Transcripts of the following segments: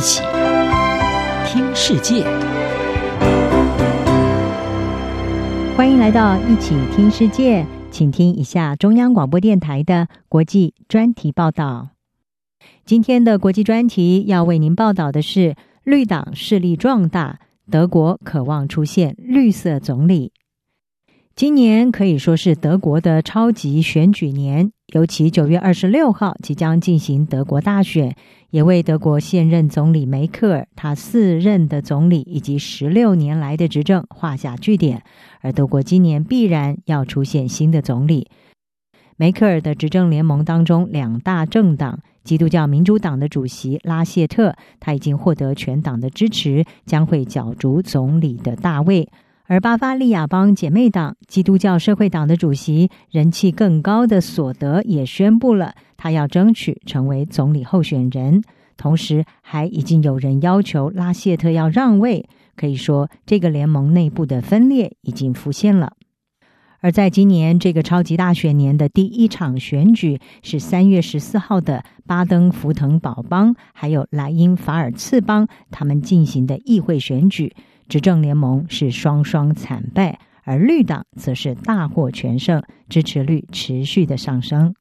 一起听世界，欢迎来到一起听世界，请听一下中央广播电台的国际专题报道。今天的国际专题要为您报道的是：绿党势力壮大，德国渴望出现绿色总理。今年可以说是德国的超级选举年，尤其九月二十六号即将进行德国大选，也为德国现任总理梅克尔他四任的总理以及十六年来的执政画下句点。而德国今年必然要出现新的总理。梅克尔的执政联盟当中，两大政党基督教民主党的主席拉谢特，他已经获得全党的支持，将会角逐总理的大位。而巴伐利亚邦姐妹党基督教社会党的主席人气更高的索德也宣布了，他要争取成为总理候选人。同时，还已经有人要求拉谢特要让位。可以说，这个联盟内部的分裂已经浮现了。而在今年这个超级大选年的第一场选举，是三月十四号的巴登符腾堡邦还有莱茵法尔茨邦他们进行的议会选举。执政联盟是双双惨败，而绿党则是大获全胜，支持率持续的上升。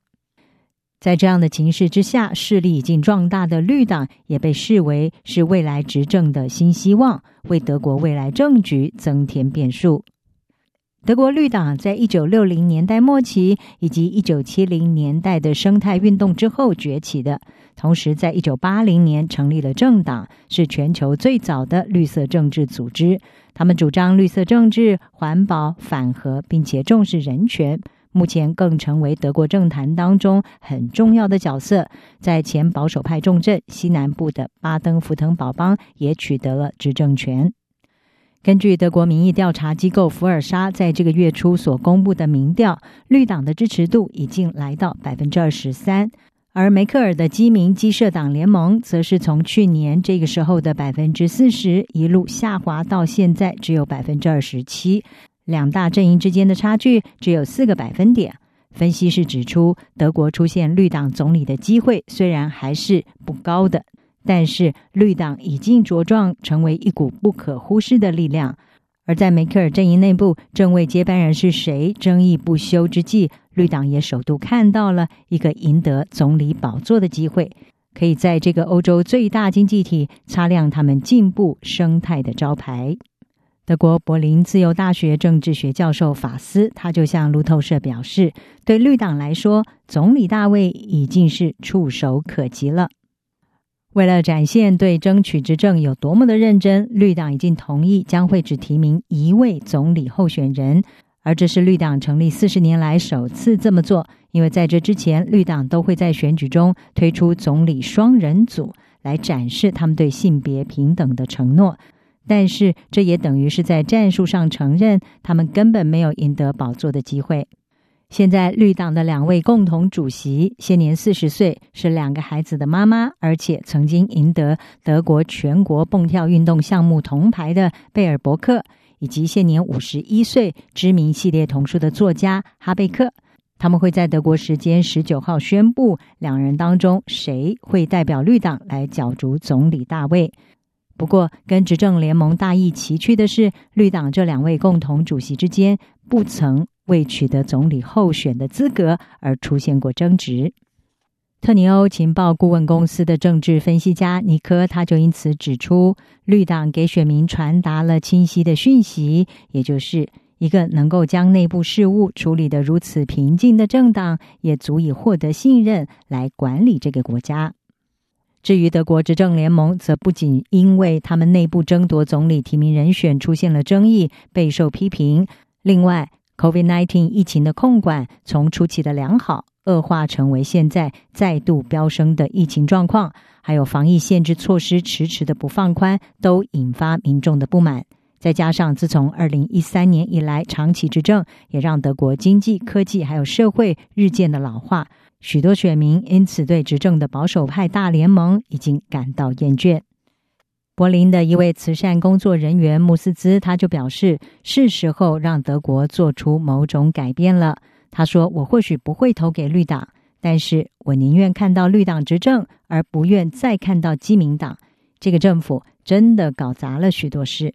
在这样的情势之下，势力已经壮大的绿党也被视为是未来执政的新希望，为德国未来政局增添变数。德国绿党在一九六零年代末期以及一九七零年代的生态运动之后崛起的，同时在一九八零年成立了政党，是全球最早的绿色政治组织。他们主张绿色政治、环保、反核，并且重视人权。目前更成为德国政坛当中很重要的角色。在前保守派重镇西南部的巴登符腾堡邦，也取得了执政权。根据德国民意调查机构福尔沙在这个月初所公布的民调，绿党的支持度已经来到百分之二十三，而梅克尔的基民基社党联盟则是从去年这个时候的百分之四十一路下滑到现在只有百分之二十七，两大阵营之间的差距只有四个百分点。分析师指出，德国出现绿党总理的机会虽然还是不高的。但是绿党已经茁壮成为一股不可忽视的力量，而在梅克尔阵营内部，正为接班人是谁争议不休之际，绿党也首度看到了一个赢得总理宝座的机会，可以在这个欧洲最大经济体擦亮他们进步生态的招牌。德国柏林自由大学政治学教授法斯，他就向路透社表示，对绿党来说，总理大位已经是触手可及了。为了展现对争取执政有多么的认真，绿党已经同意将会只提名一位总理候选人，而这是绿党成立四十年来首次这么做。因为在这之前，绿党都会在选举中推出总理双人组来展示他们对性别平等的承诺，但是这也等于是在战术上承认他们根本没有赢得宝座的机会。现在绿党的两位共同主席，现年四十岁，是两个孩子的妈妈，而且曾经赢得德国全国蹦跳运动项目铜牌的贝尔伯克，以及现年五十一岁、知名系列童书的作家哈贝克。他们会在德国时间十九号宣布，两人当中谁会代表绿党来角逐总理大位。不过，跟执政联盟大异其趣的是，绿党这两位共同主席之间不曾。为取得总理候选的资格而出现过争执。特尼欧情报顾问公司的政治分析家尼科他就因此指出，绿党给选民传达了清晰的讯息，也就是一个能够将内部事务处理得如此平静的政党，也足以获得信任来管理这个国家。至于德国执政联盟，则不仅因为他们内部争夺总理提名人选出现了争议，备受批评，另外。COVID-19 疫情的控管从初期的良好恶化成为现在再度飙升的疫情状况，还有防疫限制措施迟迟的不放宽，都引发民众的不满。再加上自从二零一三年以来长期执政，也让德国经济、科技还有社会日渐的老化，许多选民因此对执政的保守派大联盟已经感到厌倦。柏林的一位慈善工作人员穆斯兹，他就表示，是时候让德国做出某种改变了。他说：“我或许不会投给绿党，但是我宁愿看到绿党执政，而不愿再看到基民党。这个政府真的搞砸了许多事。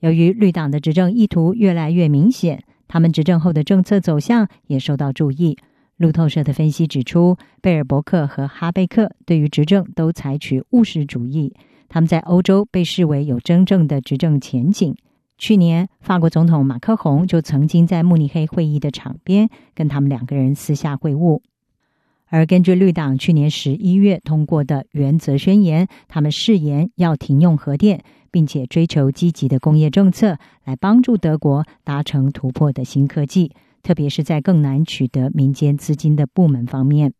由于绿党的执政意图越来越明显，他们执政后的政策走向也受到注意。路透社的分析指出，贝尔伯克和哈贝克对于执政都采取务实主义，他们在欧洲被视为有真正的执政前景。去年，法国总统马克宏就曾经在慕尼黑会议的场边跟他们两个人私下会晤。而根据绿党去年十一月通过的原则宣言，他们誓言要停用核电，并且追求积极的工业政策，来帮助德国达成突破的新科技。特别是在更难取得民间资金的部门方面。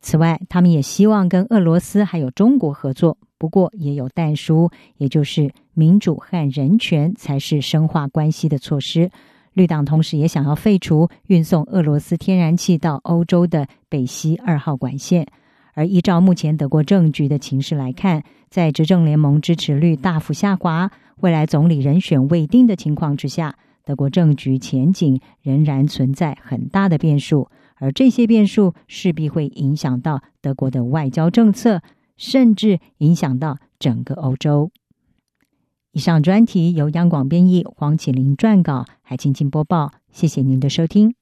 此外，他们也希望跟俄罗斯还有中国合作，不过也有但书，也就是民主和人权才是深化关系的措施。绿党同时也想要废除运送俄罗斯天然气到欧洲的北溪二号管线。而依照目前德国政局的情势来看，在执政联盟支持率大幅下滑、未来总理人选未定的情况之下。德国政局前景仍然存在很大的变数，而这些变数势必会影响到德国的外交政策，甚至影响到整个欧洲。以上专题由央广编译，黄启麟撰稿，海清清播报。谢谢您的收听。